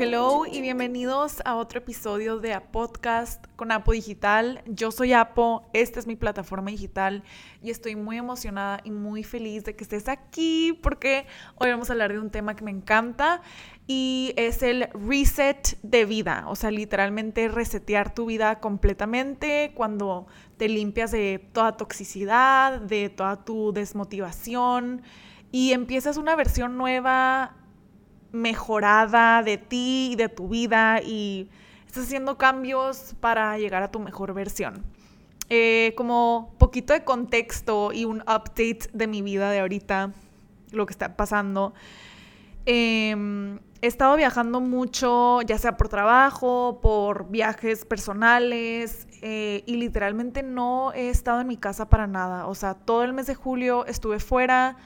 hello y bienvenidos a otro episodio de A Podcast con Apo Digital. Yo soy Apo, esta es mi plataforma digital y estoy muy emocionada y muy feliz de que estés aquí porque hoy vamos a hablar de un tema que me encanta y es el reset de vida, o sea, literalmente resetear tu vida completamente cuando te limpias de toda toxicidad, de toda tu desmotivación y empiezas una versión nueva mejorada de ti y de tu vida y estás haciendo cambios para llegar a tu mejor versión. Eh, como poquito de contexto y un update de mi vida de ahorita, lo que está pasando. Em, he estado viajando mucho, ya sea por trabajo, por viajes personales, eh, y literalmente no he estado en mi casa para nada. O sea, todo el mes de julio estuve fuera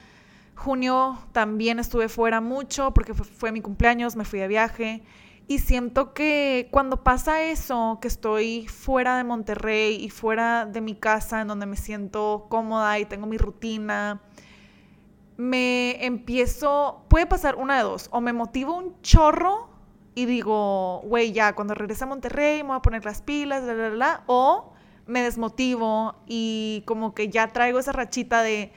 Junio también estuve fuera mucho porque fue, mi cumpleaños, me fui de viaje. Y siento que cuando pasa eso, que estoy fuera de Monterrey y fuera de mi casa, en donde me siento cómoda y tengo mi rutina, me empiezo, puede pasar una de dos, o me motivo un chorro y digo, güey, ya, cuando regrese a Monterrey me voy a poner las pilas, bla, bla, bla, o me desmotivo y como que ya traigo esa rachita de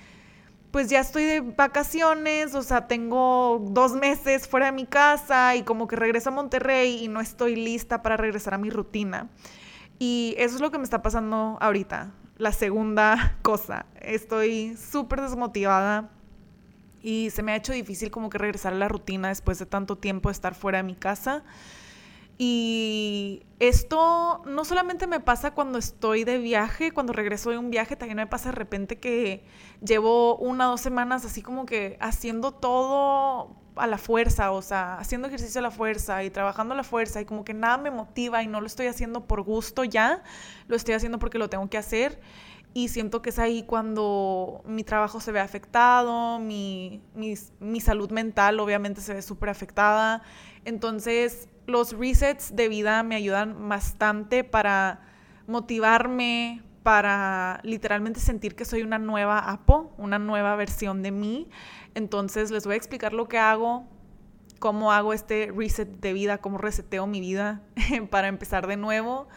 pues ya estoy de vacaciones, o sea, tengo dos meses fuera de mi casa y como que regreso a Monterrey y no estoy lista para regresar a mi rutina. Y eso es lo que me está pasando ahorita. La segunda cosa, estoy súper desmotivada y se me ha hecho difícil como que regresar a la rutina después de tanto tiempo de estar fuera de mi casa. Y esto no solamente me pasa cuando estoy de viaje, cuando regreso de un viaje, también me pasa de repente que llevo una o dos semanas así como que haciendo todo a la fuerza, o sea, haciendo ejercicio a la fuerza y trabajando a la fuerza y como que nada me motiva y no lo estoy haciendo por gusto ya, lo estoy haciendo porque lo tengo que hacer. Y siento que es ahí cuando mi trabajo se ve afectado, mi, mi salud mental obviamente se ve súper afectada, entonces los resets de vida me ayudan bastante para motivarme, para literalmente sentir que soy una nueva Apo, una nueva versión de mí. Entonces les voy a explicar lo que hago, cómo hago este reset de vida, cómo reseteo mi vida para empezar de nuevo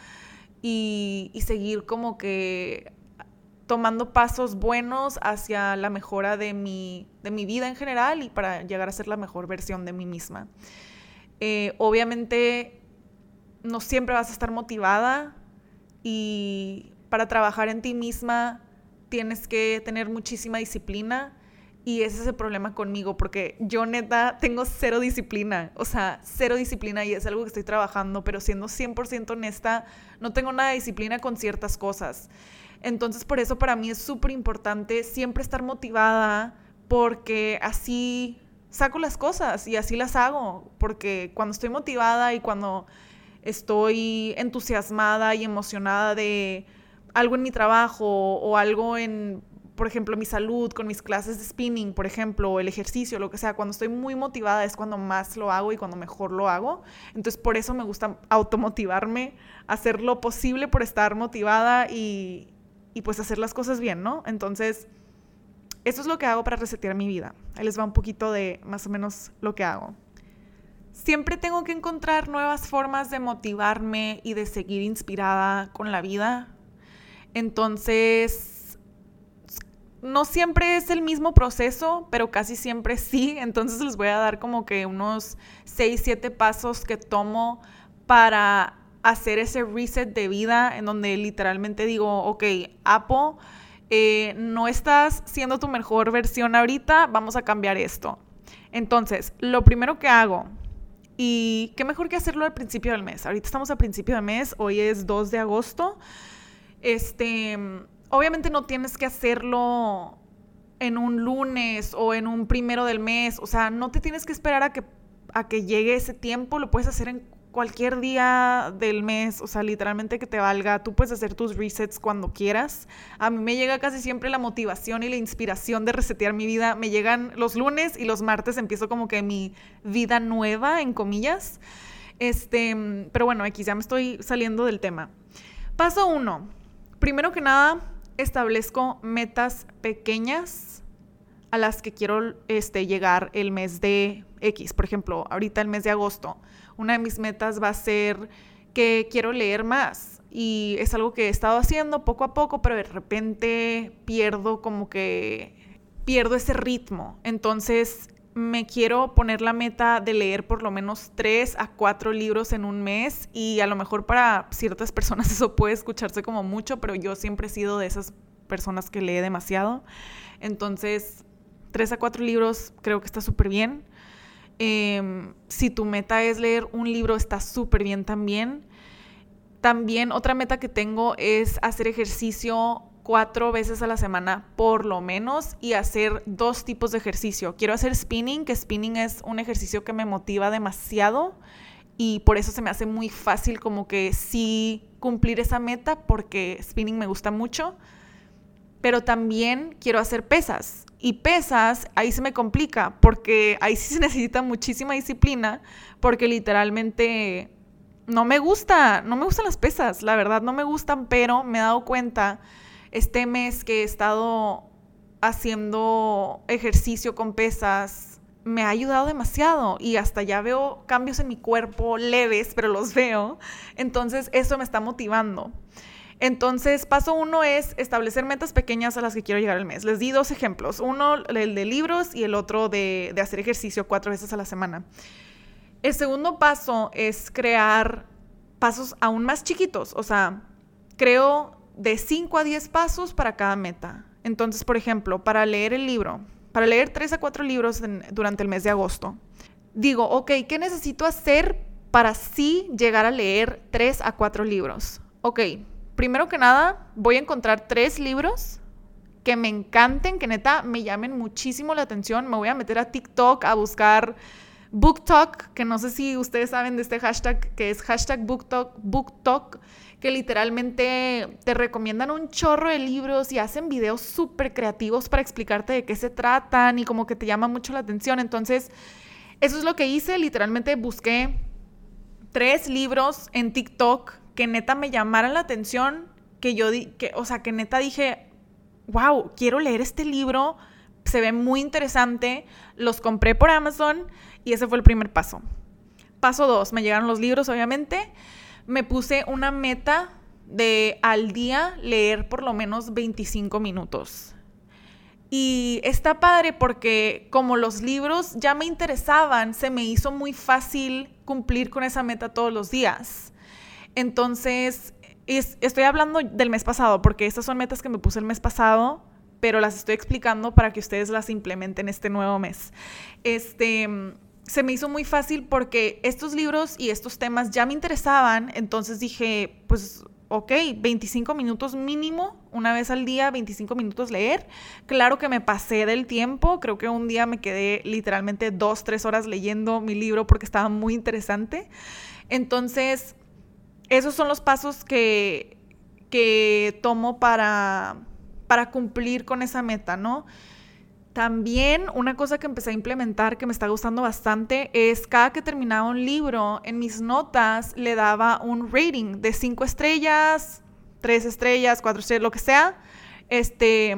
y, y seguir como que tomando pasos buenos hacia la mejora de mi, de mi vida en general y para llegar a ser la mejor versión de mí misma. Eh, obviamente no siempre vas a estar motivada y para trabajar en ti misma tienes que tener muchísima disciplina y ese es el problema conmigo porque yo neta tengo cero disciplina, o sea, cero disciplina y es algo que estoy trabajando, pero siendo 100% honesta, no tengo nada de disciplina con ciertas cosas. Entonces por eso para mí es súper importante siempre estar motivada porque así saco las cosas y así las hago, porque cuando estoy motivada y cuando estoy entusiasmada y emocionada de algo en mi trabajo o algo en, por ejemplo, mi salud, con mis clases de spinning, por ejemplo, el ejercicio, lo que sea, cuando estoy muy motivada es cuando más lo hago y cuando mejor lo hago. Entonces, por eso me gusta automotivarme, hacer lo posible por estar motivada y, y pues hacer las cosas bien, ¿no? Entonces, eso es lo que hago para resetear mi vida. Ahí les va un poquito de más o menos lo que hago. Siempre tengo que encontrar nuevas formas de motivarme y de seguir inspirada con la vida. Entonces, no siempre es el mismo proceso, pero casi siempre sí. Entonces les voy a dar como que unos 6, 7 pasos que tomo para hacer ese reset de vida en donde literalmente digo, ok, Apo, eh, no estás siendo tu mejor versión ahorita, vamos a cambiar esto. Entonces, lo primero que hago, y qué mejor que hacerlo al principio del mes. Ahorita estamos a principio de mes, hoy es 2 de agosto. Este, obviamente no tienes que hacerlo en un lunes o en un primero del mes, o sea, no te tienes que esperar a que, a que llegue ese tiempo, lo puedes hacer en cualquier día del mes, o sea, literalmente que te valga, tú puedes hacer tus resets cuando quieras. A mí me llega casi siempre la motivación y la inspiración de resetear mi vida. Me llegan los lunes y los martes empiezo como que mi vida nueva, en comillas. Este, pero bueno, aquí ya me estoy saliendo del tema. Paso uno. Primero que nada, establezco metas pequeñas a las que quiero este, llegar el mes de X. Por ejemplo, ahorita el mes de agosto, una de mis metas va a ser que quiero leer más. Y es algo que he estado haciendo poco a poco, pero de repente pierdo como que pierdo ese ritmo. Entonces me quiero poner la meta de leer por lo menos tres a cuatro libros en un mes y a lo mejor para ciertas personas eso puede escucharse como mucho, pero yo siempre he sido de esas personas que lee demasiado. Entonces, tres a cuatro libros creo que está súper bien. Em, si tu meta es leer un libro, está súper bien también. También otra meta que tengo es hacer ejercicio cuatro veces a la semana por lo menos y hacer dos tipos de ejercicio. Quiero hacer spinning, que spinning es un ejercicio que me motiva demasiado y por eso se me hace muy fácil como que sí cumplir esa meta porque spinning me gusta mucho. Pero también quiero hacer pesas. Y pesas, ahí se me complica, porque ahí sí se necesita muchísima disciplina, porque literalmente no me gusta, no me gustan las pesas, la verdad, no me gustan, pero me he dado cuenta este mes que he estado haciendo ejercicio con pesas, me ha ayudado demasiado y hasta ya veo cambios en mi cuerpo leves, pero los veo. Entonces eso me está motivando. Entonces, paso uno es establecer metas pequeñas a las que quiero llegar al mes. Les di dos ejemplos, uno el de libros y el otro de, hacer ejercicio cuatro veces a la semana. El segundo paso es crear pasos aún más chiquitos, o sea, creo de 5 a 10 pasos para cada meta. Entonces, por ejemplo, para leer el libro, para leer 3 a 4 libros durante el mes de agosto, digo, ok, ¿qué necesito hacer para sí llegar a leer 3 a 4 libros? Ok, primero que nada, voy a encontrar tres libros que me encanten, que neta me llamen muchísimo la atención. Me voy a meter a TikTok a buscar BookTok, que no sé si ustedes saben de este hashtag, que es hashtag BookTok, BookTok que literalmente te recomiendan un chorro de libros y hacen videos súper creativos para explicarte de qué se tratan y como que te llama mucho la atención. Entonces, eso es lo que hice, literalmente busqué tres libros en TikTok que neta me llamaran la atención, que yo, que, o sea, que neta dije, wow, quiero leer este libro, se ve muy interesante, los compré por Amazon y ese fue el primer paso. Paso dos, me llegaron los libros, obviamente, me puse una meta de al día leer por lo menos 25 minutos. Y está padre porque como los libros ya me interesaban, se me hizo muy fácil cumplir con esa meta todos los días. Entonces, estoy hablando del mes pasado, porque estas son metas que me puse el mes pasado, pero las estoy explicando para que ustedes las implementen este nuevo mes. Este, se me hizo muy fácil porque estos libros y estos temas ya me interesaban, entonces dije, pues ok, 25 minutos mínimo, una vez al día, 25 minutos leer. Claro que me pasé del tiempo, creo que un día me quedé literalmente dos, tres horas leyendo mi libro porque estaba muy interesante. Entonces, esos son los pasos que, que tomo para, para cumplir con esa meta, ¿no? También una cosa que empecé a implementar que me está gustando bastante es cada que terminaba un libro, en mis notas le daba un rating de cinco estrellas, tres estrellas, cuatro estrellas, lo que sea. Este,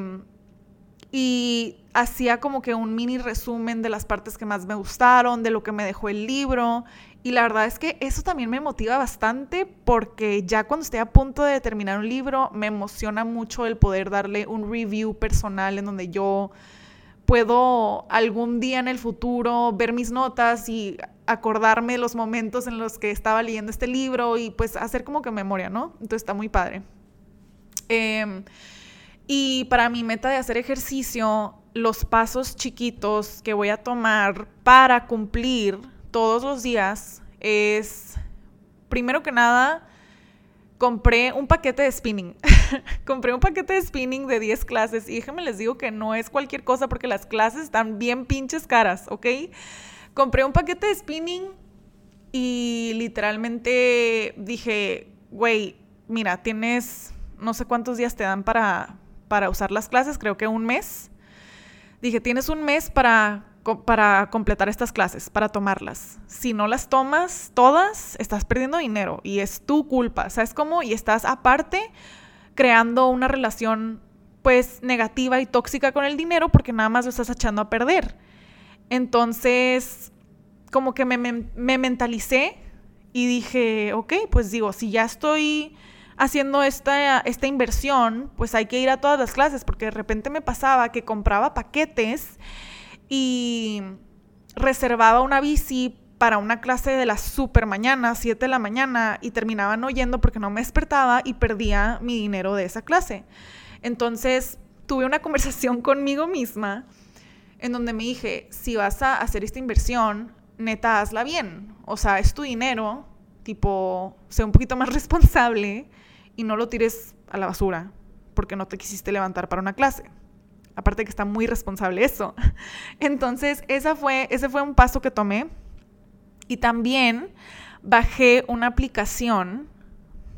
y hacía como que un mini resumen de las partes que más me gustaron, de lo que me dejó el libro. Y la verdad es que eso también me motiva bastante porque ya cuando estoy a punto de terminar un libro, me emociona mucho el poder darle un review personal en donde yo puedo algún día en el futuro ver mis notas y acordarme los momentos en los que estaba leyendo este libro y pues hacer como que memoria, ¿no? Entonces está muy padre. Em, y para mi meta de hacer ejercicio, los pasos chiquitos que voy a tomar para cumplir todos los días es, primero que nada, compré un paquete de spinning. compré un paquete de spinning de 10 clases y déjenme les digo que no es cualquier cosa porque las clases están bien pinches caras, ¿ok? Compré un paquete de spinning y literalmente dije, güey, mira, tienes no sé cuántos días te dan para, para usar las clases, creo que un mes. Dije, tienes un mes para para completar estas clases, para tomarlas. Si no las tomas todas, estás perdiendo dinero y es tu culpa, ¿sabes cómo? Y estás aparte creando una relación pues negativa y tóxica con el dinero porque nada más lo estás echando a perder. Entonces, como que me, me mentalicé y dije, ok, pues digo, si ya estoy haciendo esta, esta inversión, pues hay que ir a todas las clases, porque de repente me pasaba que compraba paquetes y reservaba una bici para una clase de la super mañana, 7 de la mañana, y terminaban oyendo porque no me despertaba y perdía mi dinero de esa clase. Entonces tuve una conversación conmigo misma en donde me dije, si vas a hacer esta inversión, neta, hazla bien. O sea, es tu dinero, tipo, sé un poquito más responsable y no lo tires a la basura porque no te quisiste levantar para una clase. Aparte que está muy responsable eso. Entonces, esa fue, ese fue un paso que tomé. Y también bajé una aplicación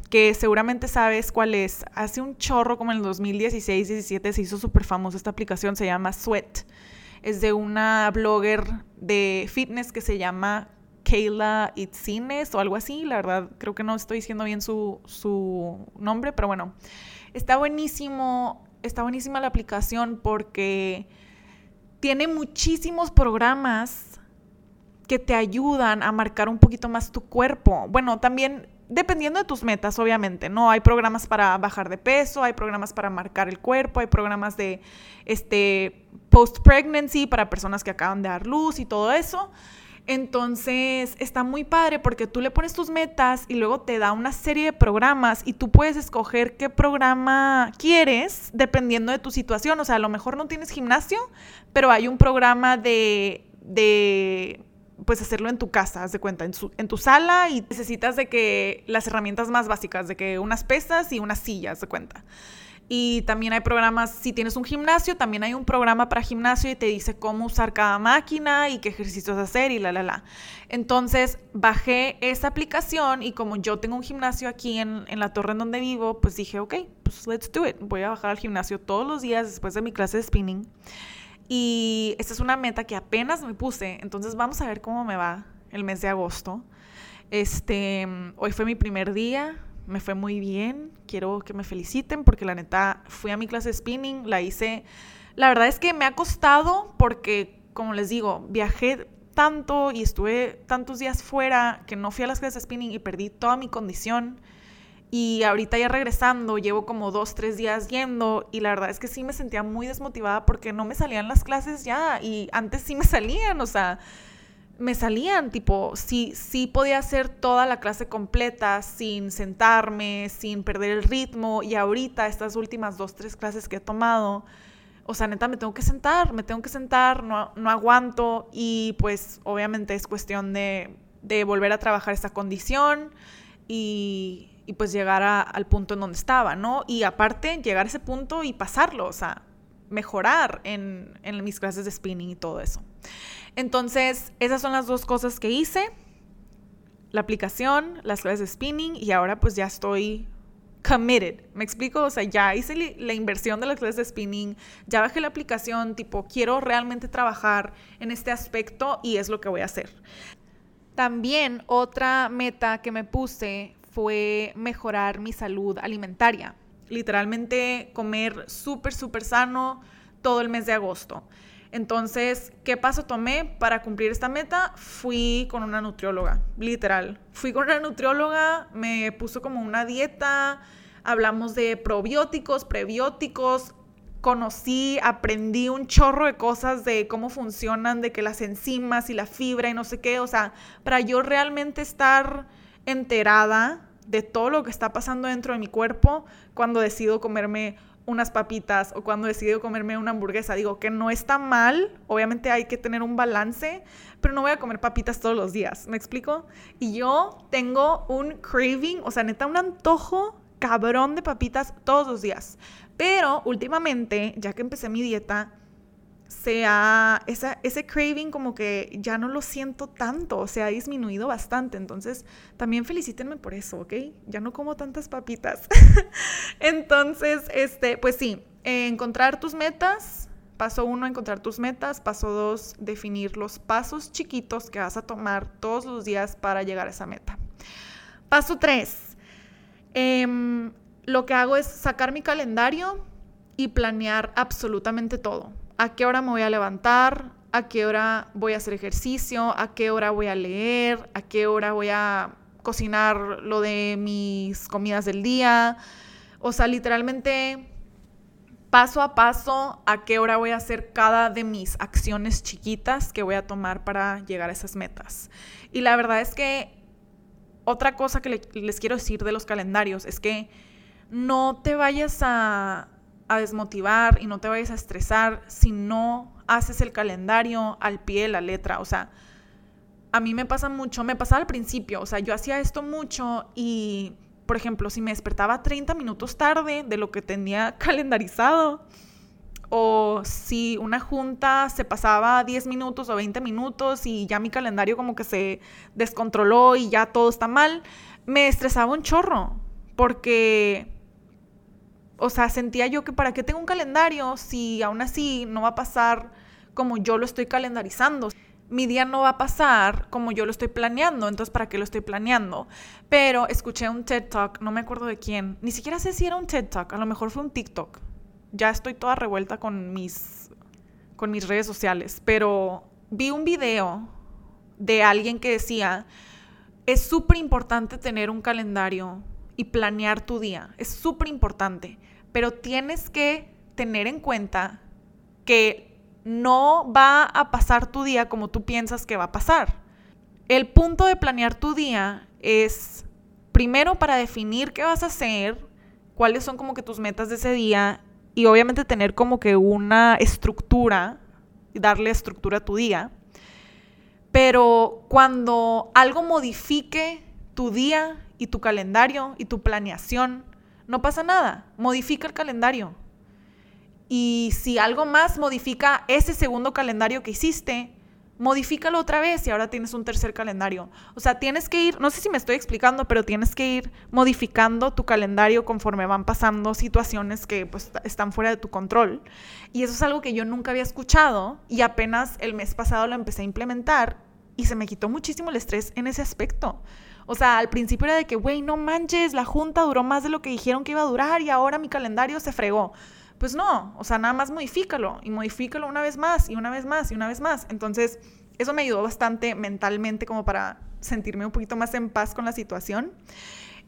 que seguramente sabes cuál es. Hace un chorro, como en el 2016-17, se hizo súper famosa esta aplicación, se llama Sweat. Es de una blogger de fitness que se llama Kayla Itzines o algo así. La verdad, creo que no estoy diciendo bien su, su nombre, pero bueno, está buenísimo, está buenísima la aplicación porque tiene muchísimos programas que te ayudan a marcar un poquito más tu cuerpo. Bueno, también dependiendo de tus metas, obviamente, ¿no? Hay programas para bajar de peso, hay programas para marcar el cuerpo, hay programas de este post-pregnancy para personas que acaban de dar luz y todo eso. Entonces está muy padre porque tú le pones tus metas y luego te da una serie de programas y tú puedes escoger qué programa quieres dependiendo de tu situación. O sea, a lo mejor no tienes gimnasio, pero hay un programa de, de pues hacerlo en tu casa, haz de cuenta, en, en, tu sala y necesitas de que las herramientas más básicas, de que unas pesas y unas sillas, de cuenta. Y también hay programas, si tienes un gimnasio, también hay un programa para gimnasio y te dice cómo usar cada máquina y qué ejercicios hacer y la, la, la. Entonces bajé esa aplicación y como yo tengo un gimnasio aquí en, en la torre en donde vivo, pues dije, ok, pues let's do it. Voy a bajar al gimnasio todos los días después de mi clase de spinning. Y esta es una meta que apenas me puse, entonces vamos a ver cómo me va el mes de agosto. Este, hoy fue mi primer día, me fue muy bien, quiero que me feliciten porque la neta fui a mi clase de spinning, la hice, la verdad es que me ha costado porque, como les digo, viajé tanto y estuve tantos días fuera que no fui a las clases de spinning y perdí toda mi condición. Y ahorita ya regresando, llevo como dos, tres días yendo y la verdad es que sí me sentía muy desmotivada porque no me salían las clases ya y antes sí me salían, o sea, me salían, tipo, sí, sí podía hacer toda la clase completa sin sentarme, sin perder el ritmo. Y ahorita, estas últimas dos, tres clases que he tomado, o sea, neta, me tengo que sentar, me tengo que sentar, no, no aguanto. Y pues, obviamente, es cuestión de, de volver a trabajar esta condición y, y pues llegar al punto en donde estaba, ¿no? Y aparte, llegar a ese punto y pasarlo, o sea, mejorar en, mis clases de spinning y todo eso. Entonces, esas son las dos cosas que hice. La aplicación, las clases de spinning y ahora pues ya estoy committed. ¿Me explico? O sea, ya hice la inversión de las clases de spinning, ya bajé la aplicación, tipo, quiero realmente trabajar en este aspecto y es lo que voy a hacer. También otra meta que me puse fue mejorar mi salud alimentaria. Literalmente comer súper, súper sano todo el mes de agosto. Entonces, ¿qué paso tomé para cumplir esta meta? Fui con una nutrióloga, literal. Fui con una nutrióloga, me puso como una dieta, hablamos de probióticos, prebióticos, conocí, aprendí un chorro de cosas de cómo funcionan, de que las enzimas y la fibra y no sé qué, o sea, para yo realmente estar enterada de todo lo que está pasando dentro de mi cuerpo cuando decido comerme unas papitas o cuando decido comerme una hamburguesa. Digo que no está mal, obviamente hay que tener un balance, pero no voy a comer papitas todos los días, ¿me explico? Y yo tengo un craving, o sea, neta un antojo cabrón de papitas todos los días. Pero últimamente, ya que empecé mi dieta, sea esa, ese craving como que ya no lo siento tanto, o sea, ha disminuido bastante. Entonces, también felicítenme por eso, ¿ok? Ya no como tantas papitas. Entonces, este, pues sí, encontrar tus metas. Paso uno, encontrar tus metas. Paso dos, definir los pasos chiquitos que vas a tomar todos los días para llegar a esa meta. Paso tres, em, lo que hago es sacar mi calendario y planear absolutamente todo a qué hora me voy a levantar, a qué hora voy a hacer ejercicio, a qué hora voy a leer, a qué hora voy a cocinar lo de mis comidas del día. O sea, literalmente paso a paso a qué hora voy a hacer cada de mis acciones chiquitas que voy a tomar para llegar a esas metas. Y la verdad es que otra cosa que les quiero decir de los calendarios es que no te vayas a, a desmotivar y no te vayas a estresar si no haces el calendario al pie de la letra. O sea, a mí me pasa mucho, me pasaba al principio, o sea, yo hacía esto mucho y por ejemplo, si me despertaba 30 minutos tarde de lo que tenía calendarizado, o si una junta se pasaba 10 minutos o 20 minutos y ya mi calendario como que se descontroló y ya todo está mal, me estresaba un chorro, porque, o sea, sentía yo que para qué tengo un calendario si aún así no va a pasar como yo lo estoy calendarizando mi día no va a pasar como yo lo estoy planeando, entonces ¿para qué lo estoy planeando? Pero escuché un TED Talk, no me acuerdo de quién, ni siquiera sé si era un TED Talk, a lo mejor fue un TikTok. Ya estoy toda revuelta con mis, con mis redes sociales, pero vi un video de alguien que decía, es súper importante tener un calendario y planear tu día, es súper importante, pero tienes que tener en cuenta que no va a pasar tu día como tú piensas que va a pasar. El punto de planear tu día es primero para definir qué vas a hacer, cuáles son como que tus metas de ese día y obviamente tener como que una estructura darle estructura a tu día. Pero cuando algo modifique tu día y tu calendario y tu planeación, no pasa nada. Modifica el calendario. Y si algo más modifica ese segundo calendario que hiciste, modifícalo otra vez y ahora tienes un tercer calendario. O sea, tienes que ir, no sé si me estoy explicando, pero tienes que ir modificando tu calendario conforme van pasando situaciones que pues están fuera de tu control. Y eso es algo que yo nunca había escuchado y apenas el mes pasado lo empecé a implementar y se me quitó muchísimo el estrés en ese aspecto. O sea, al principio era de que, güey, no manches, la junta duró más de lo que dijeron que iba a durar y ahora mi calendario se fregó. Pues no, o sea, nada más modifícalo y modifícalo una vez más y una vez más y una vez más. Entonces, eso me ayudó bastante mentalmente como para sentirme un poquito más en paz con la situación.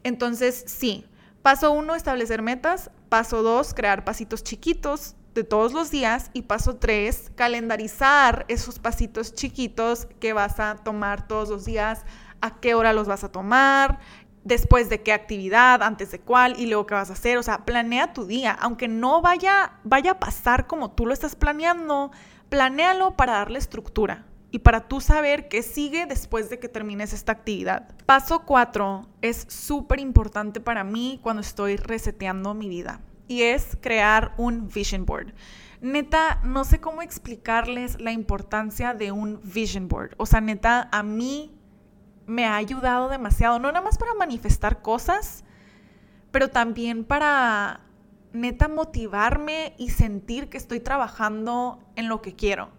Entonces, sí, paso uno, establecer metas. Paso dos, crear pasitos chiquitos de todos los días. Y paso tres, calendarizar esos pasitos chiquitos que vas a tomar todos los días, a qué hora los vas a tomar, después de qué actividad, antes de cuál y luego qué vas a hacer. O sea, planea tu día. Aunque no vaya, vaya a pasar como tú lo estás planeando, planéalo para darle estructura y para tú saber qué sigue después de que termines esta actividad. Paso 4 es súper importante para mí cuando estoy reseteando mi vida y es crear un vision board. Neta, no sé cómo explicarles la importancia de un vision board. O sea, neta, a mí me ha ayudado demasiado, no nada más para manifestar cosas, pero también para neta motivarme y sentir que estoy trabajando en lo que quiero.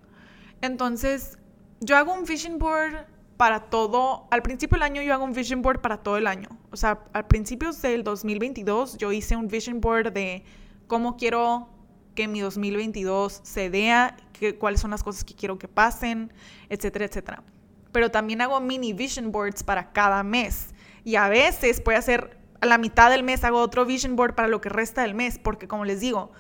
Entonces, yo hago un vision board para todo, al principio del año yo hago un vision board para todo el año. O sea, al principio del 2022 yo hice un vision board de cómo quiero que mi 2022 se que, cuáles son las cosas que quiero que pasen, etcétera, etcétera pero también hago mini vision boards para cada mes. Y a veces puede hacer a la mitad del mes hago otro vision board para lo que resta del mes, porque como les digo,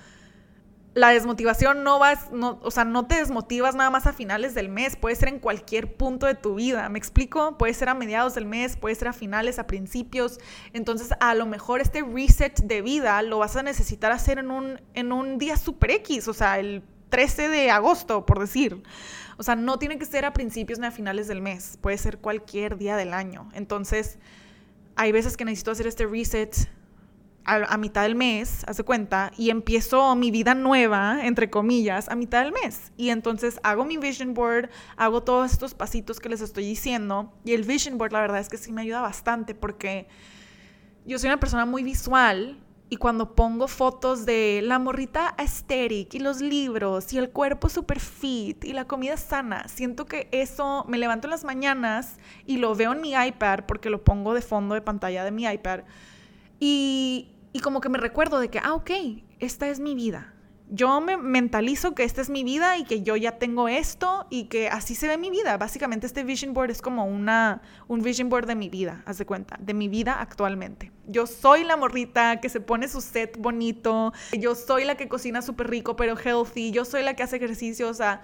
la desmotivación no vas, no, o sea, no te desmotivas nada más a finales del mes, puede ser en cualquier punto de tu vida, ¿me explico? Puede ser a mediados del mes, puede ser a finales, a principios, entonces a lo mejor este reset de vida lo vas a necesitar hacer en un, en un día super X, o sea, el 13 de agosto, por decir. O sea, no tiene que ser a principios ni a finales del mes, puede ser cualquier día del año. Entonces, hay veces que necesito hacer este reset a, mitad del mes, hace cuenta, y empiezo mi vida nueva, entre comillas, a mitad del mes. Y entonces hago mi vision board, hago todos estos pasitos que les estoy diciendo. Y el vision board, la verdad es que sí me ayuda bastante porque yo soy una persona muy visual y cuando pongo fotos de la morrita aesthetic y los libros y el cuerpo super fit y la comida sana, siento que eso me levanto en las mañanas y lo veo en mi iPad porque lo pongo de fondo de pantalla de mi iPad y, y como que me recuerdo de que, ah, ok, esta es mi vida. Yo me mentalizo que esta es mi vida y que yo ya tengo esto y que así se ve mi vida. Básicamente este vision board es como una, un vision board de mi vida, haz de cuenta, de mi vida actualmente. Yo soy la morrita que se pone su set bonito, yo soy la que cocina súper rico pero healthy, yo soy la que hace ejercicio, o sea,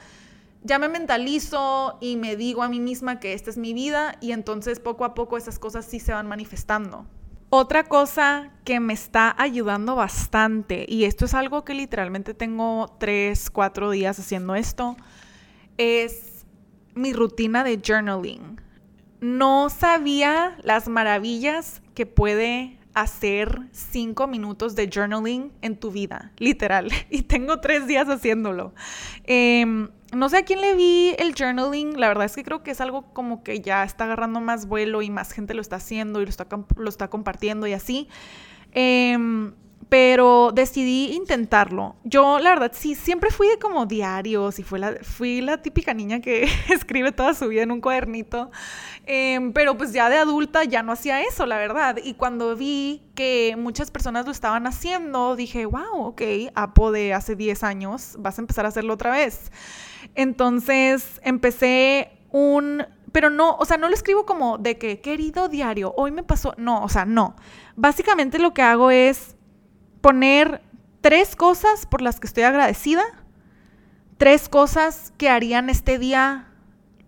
ya me mentalizo y me digo a mí misma que esta es mi vida y entonces poco a poco esas cosas sí se van manifestando. Otra cosa que me está ayudando bastante, y esto es algo que literalmente tengo tres, cuatro días haciendo esto, es mi rutina de journaling. No sabía las maravillas que puede hacer cinco minutos de journaling en tu vida, literal. Y tengo tres días haciéndolo. Em, no sé a quién le vi el journaling, la verdad es que creo que es algo como que ya está agarrando más vuelo y más gente lo está haciendo y lo está, lo está compartiendo y así. Em, pero decidí intentarlo. Yo, la verdad, sí, siempre fui de como diarios y fui la, fui la típica niña que escribe toda su vida en un cuadernito. Em, pero pues ya de adulta ya no hacía eso, la verdad. Y cuando vi que muchas personas lo estaban haciendo, dije, wow, ok, Apo de hace 10 años, vas a empezar a hacerlo otra vez. Entonces empecé un pero no, o sea, no lo escribo como de que, querido diario, hoy me pasó, no, o sea, no. Básicamente lo que hago es poner tres cosas por las que estoy agradecida, tres cosas que harían este día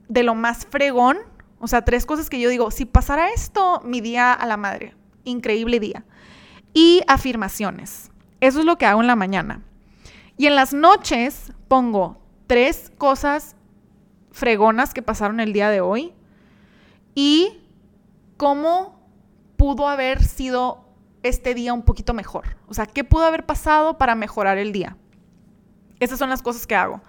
de lo más fregón, o sea, tres cosas que yo digo, si pasara esto, mi día a la madre, increíble día. Y afirmaciones. Eso es lo que hago en la mañana. Y en las noches pongo tres cosas fregonas que pasaron el día de hoy y cómo pudo haber sido este día un poquito mejor. O sea, ¿qué pudo haber pasado para mejorar el día? Esas son las cosas que hago.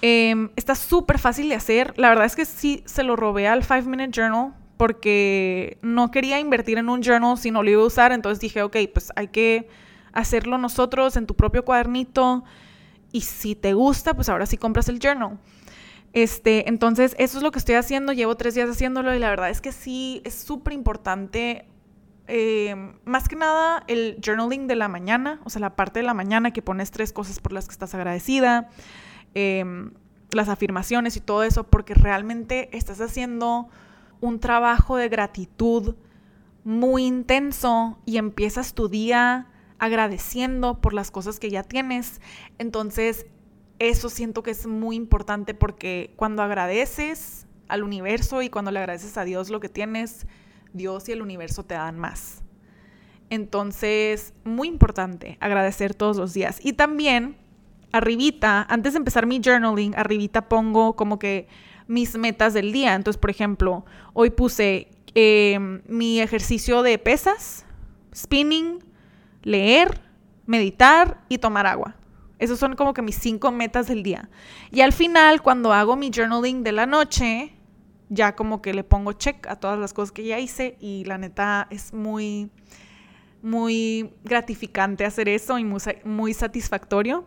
Em, está súper fácil de hacer. La verdad es que sí se lo robé al 5 Minute Journal porque no quería invertir en un journal si no lo iba a usar. Entonces dije, ok, pues hay que hacerlo nosotros en tu propio cuadernito. Y si te gusta, pues ahora sí compras el journal. Este, entonces, eso es lo que estoy haciendo. Llevo tres días haciéndolo y la verdad es que sí, es súper importante Em, más que nada el journaling de la mañana, o sea, la parte de la mañana que pones tres cosas por las que estás agradecida, em, las afirmaciones y todo eso, porque realmente estás haciendo un trabajo de gratitud muy intenso y empiezas tu día agradeciendo por las cosas que ya tienes. Entonces, eso siento que es muy importante porque cuando agradeces al universo y cuando le agradeces a Dios lo que tienes, Dios y el universo te dan más. Entonces, muy importante agradecer todos los días. Y también, arribita, antes de empezar mi journaling, arribita pongo como que mis metas del día. Entonces, por ejemplo, hoy puse em, mi ejercicio de pesas, spinning, leer, meditar y tomar agua. Esos son como que mis cinco metas del día. Y al final, cuando hago mi journaling de la noche, ya como que le pongo check a todas las cosas que ya hice y la neta es muy, muy gratificante hacer eso y muy, muy satisfactorio.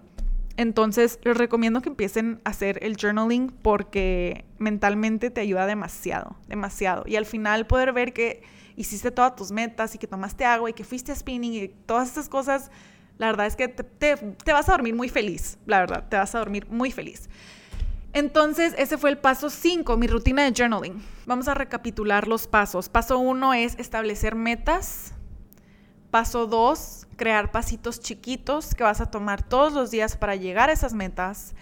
Entonces les recomiendo que empiecen a hacer el journaling porque mentalmente te ayuda demasiado, demasiado. Y al final poder ver que hiciste todas tus metas y que tomaste agua y que fuiste a spinning y todas estas cosas, la verdad es que te, te vas a dormir muy feliz, la verdad, te vas a dormir muy feliz. Entonces, ese fue el paso 5, mi rutina de journaling. Vamos a recapitular los pasos. Paso 1 es establecer metas. Paso 2, crear pasitos chiquitos que vas a tomar todos los días para llegar a esas metas.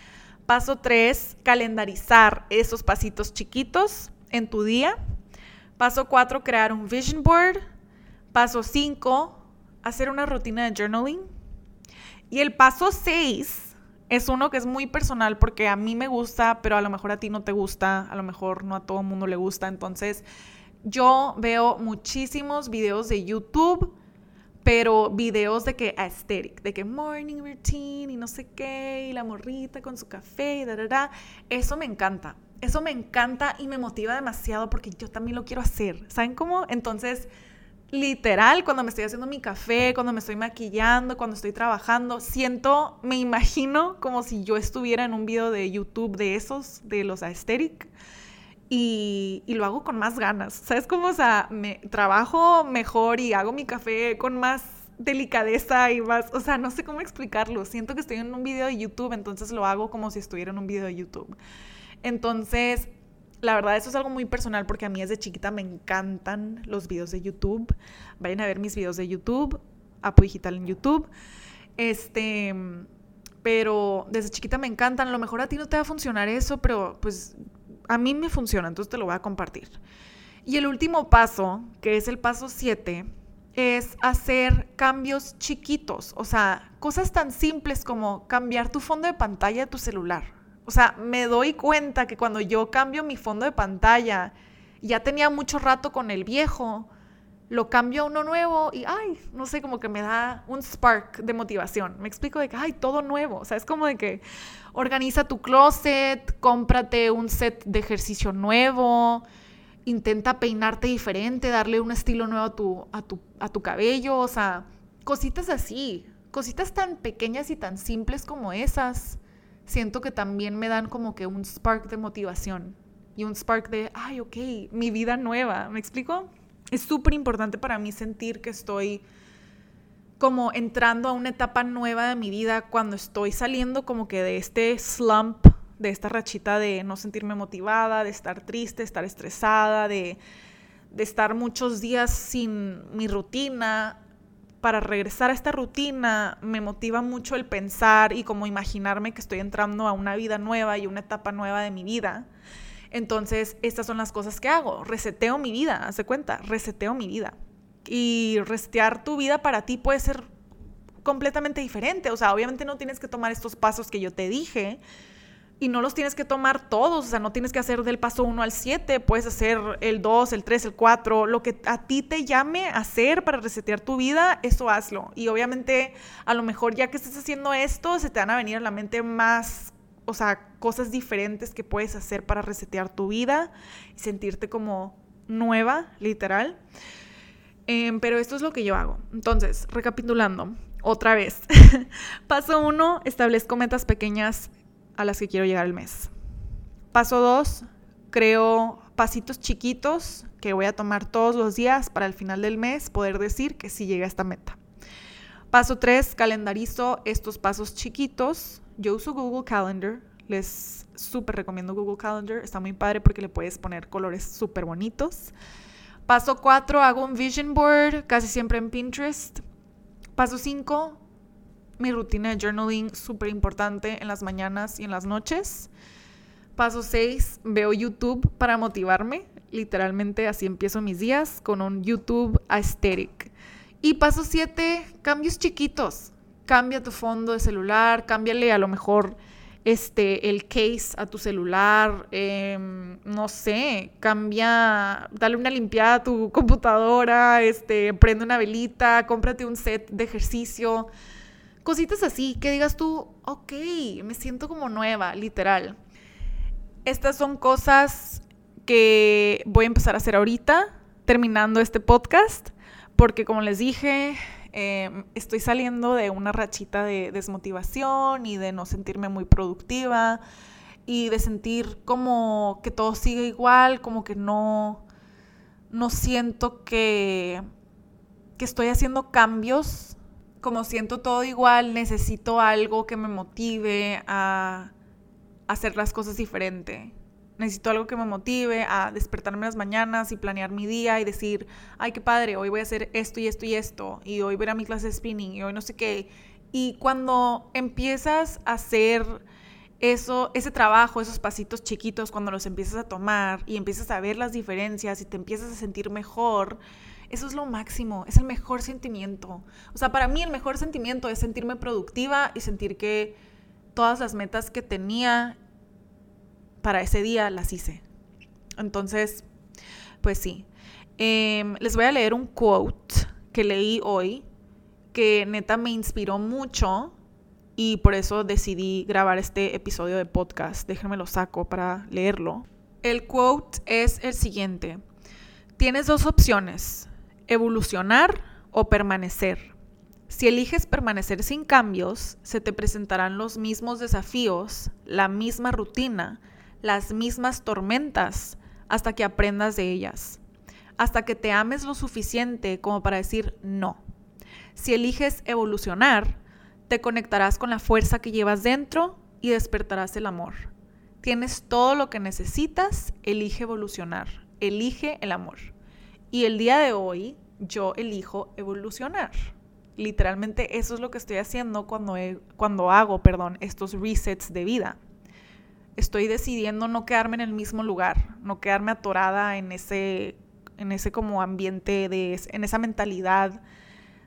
Paso 3, calendarizar esos pasitos chiquitos en tu día. Paso 4, crear un vision board. Paso 5, hacer una rutina de journaling. Y el paso 6 es uno que es muy personal porque a mí me gusta, pero a lo mejor a ti no te gusta, a lo mejor no a todo el mundo le gusta. Entonces, yo veo muchísimos videos de YouTube, pero videos de que aesthetic, de que morning routine y no sé qué, y la morrita con su café y da, da, da. Eso me encanta. Eso me encanta y me motiva demasiado porque yo también lo quiero hacer. ¿Saben cómo? Entonces, literal, cuando me estoy haciendo mi café, cuando me estoy maquillando, cuando estoy trabajando, siento, me imagino como si yo estuviera en un video de YouTube de esos, de los aesthetic, y, lo hago con más ganas. ¿Sabes cómo? O sea, me trabajo mejor y hago mi café con más delicadeza y más, o sea, no sé cómo explicarlo. Siento que estoy en un video de YouTube, entonces lo hago como si estuviera en un video de YouTube. Entonces, la verdad, eso es algo muy personal porque a mí desde chiquita me encantan los videos de YouTube. Vayan a ver mis videos de YouTube, Apo Digital en YouTube. Este, pero desde chiquita me encantan. A lo mejor a ti no te va a funcionar eso, pero pues a mí me funciona, entonces te lo voy a compartir. Y el último paso, que es el paso 7, es hacer cambios chiquitos, o sea, cosas tan simples como cambiar tu fondo de pantalla de tu celular. O sea, me doy cuenta que cuando yo cambio mi fondo de pantalla, ya tenía mucho rato con el viejo, lo cambio a uno nuevo y, ay, no sé, como que me da un spark de motivación. Me explico de que, ay, todo nuevo. O sea, es como de que organiza tu closet, cómprate un set de ejercicio nuevo, intenta peinarte diferente, darle un estilo nuevo a tu, a tu, a tu cabello. O sea, cositas así, cositas tan pequeñas y tan simples como esas. Siento que también me dan como que un spark de motivación y un spark de, ay, ok, mi vida nueva. ¿Me explico? es súper importante para mí sentir que estoy como entrando a una etapa nueva de mi vida cuando estoy saliendo como que de este slump, de esta rachita de no sentirme motivada, de estar triste, estar estresada, de, de estar muchos días sin mi rutina. Para regresar a esta rutina me motiva mucho el pensar y como imaginarme que estoy entrando a una vida nueva y una etapa nueva de mi vida. Entonces, estas son las cosas que hago. Reseteo mi vida, hace cuenta, reseteo mi vida. Y resetear tu vida para ti puede ser completamente diferente. O sea, obviamente no tienes que tomar estos pasos que yo te dije y no los tienes que tomar todos. O sea, no tienes que hacer del paso 1 al 7. Puedes hacer el 2, el 3, el 4. Lo que a ti te llame a hacer para resetear tu vida, eso hazlo. Y obviamente, a lo mejor ya que estés haciendo esto, se te van a venir a la mente más o sea, cosas diferentes que puedes hacer para resetear tu vida y sentirte como nueva, literal. Em, pero esto es lo que yo hago. Entonces, recapitulando, otra vez. Paso uno, establezco metas pequeñas a las que quiero llegar el mes. Paso dos, creo pasitos chiquitos que voy a tomar todos los días para al final del mes poder decir que sí llegué a esta meta. Paso tres, calendarizo estos pasos chiquitos yo uso Google Calendar, les súper recomiendo Google Calendar, está muy padre porque le puedes poner colores súper bonitos. Paso 4, hago un vision board, casi siempre en Pinterest. Paso 5, mi rutina de journaling súper importante en las mañanas y en las noches. Paso 6, veo YouTube para motivarme. Literalmente así empiezo mis días con un YouTube aesthetic. Y paso 7, cambios chiquitos cambia tu fondo de celular, cámbiale a lo mejor este, el case a tu celular, em, no sé, cambia, dale una limpiada a tu computadora, este, prende una velita, cómprate un set de ejercicio, cositas así, que digas tú, ok, me siento como nueva, literal. Estas son cosas que voy a empezar a hacer ahorita, terminando este podcast, porque como les dije, Em, estoy saliendo de una rachita de desmotivación y de no sentirme muy productiva y de sentir como que todo sigue igual, como que no, no siento que, que estoy haciendo cambios, como siento todo igual, necesito algo que me motive a hacer las cosas diferente necesito algo que me motive a despertarme las mañanas y planear mi día y decir, ay, qué padre, hoy voy a hacer esto y esto y esto, y hoy voy a, mi clase de spinning, y hoy no sé qué. Y cuando empiezas a hacer eso, ese trabajo, esos pasitos chiquitos, cuando los empiezas a tomar y empiezas a ver las diferencias y te empiezas a sentir mejor, eso es lo máximo, es el mejor sentimiento. O sea, para mí el mejor sentimiento es sentirme productiva y sentir que todas las metas que tenía para ese día las hice. Entonces, pues sí. Em, les voy a leer un quote que leí hoy que neta me inspiró mucho y por eso decidí grabar este episodio de podcast. Déjenme lo saco para leerlo. El quote es el siguiente. Tienes dos opciones, evolucionar o permanecer. Si eliges permanecer sin cambios, se te presentarán los mismos desafíos, la misma rutina, las mismas tormentas hasta que aprendas de ellas, hasta que te ames lo suficiente como para decir no. Si eliges evolucionar, te conectarás con la fuerza que llevas dentro y despertarás el amor. Tienes todo lo que necesitas, elige evolucionar, elige el amor. Y el día de hoy yo elijo evolucionar. Literalmente eso es lo que estoy haciendo cuando, cuando hago perdón, estos resets de vida. Estoy decidiendo no quedarme en el mismo lugar, no quedarme atorada en ese, en ese como ambiente, de, en esa mentalidad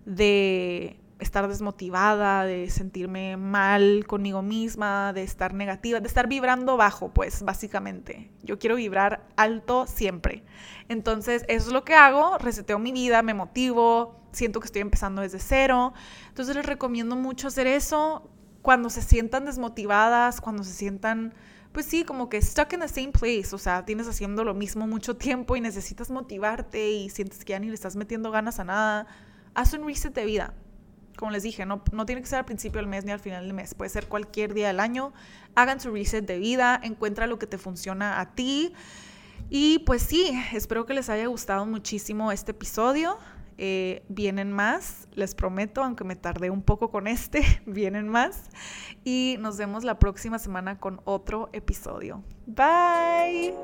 de estar desmotivada, de sentirme mal conmigo misma, de estar negativa, de estar vibrando bajo, pues básicamente. Yo quiero vibrar alto siempre. Entonces, eso es lo que hago, reseteo mi vida, me motivo, siento que estoy empezando desde cero. Entonces, les recomiendo mucho hacer eso cuando se sientan desmotivadas, cuando se sientan pues sí, como que stuck in the same place, o sea, tienes haciendo lo mismo mucho tiempo y necesitas motivarte y sientes que ya ni le estás metiendo ganas a nada, haz un reset de vida como les dije, no, no tiene que ser al principio del mes ni al final del mes, puede ser cualquier día del año. Hagan su reset de vida, encuentra lo que te funciona a ti. Y pues sí, espero que les haya gustado muchísimo este episodio. Eh, vienen más, les prometo, aunque me tardé un poco con este, vienen más. Y nos vemos la próxima semana con otro episodio. Bye.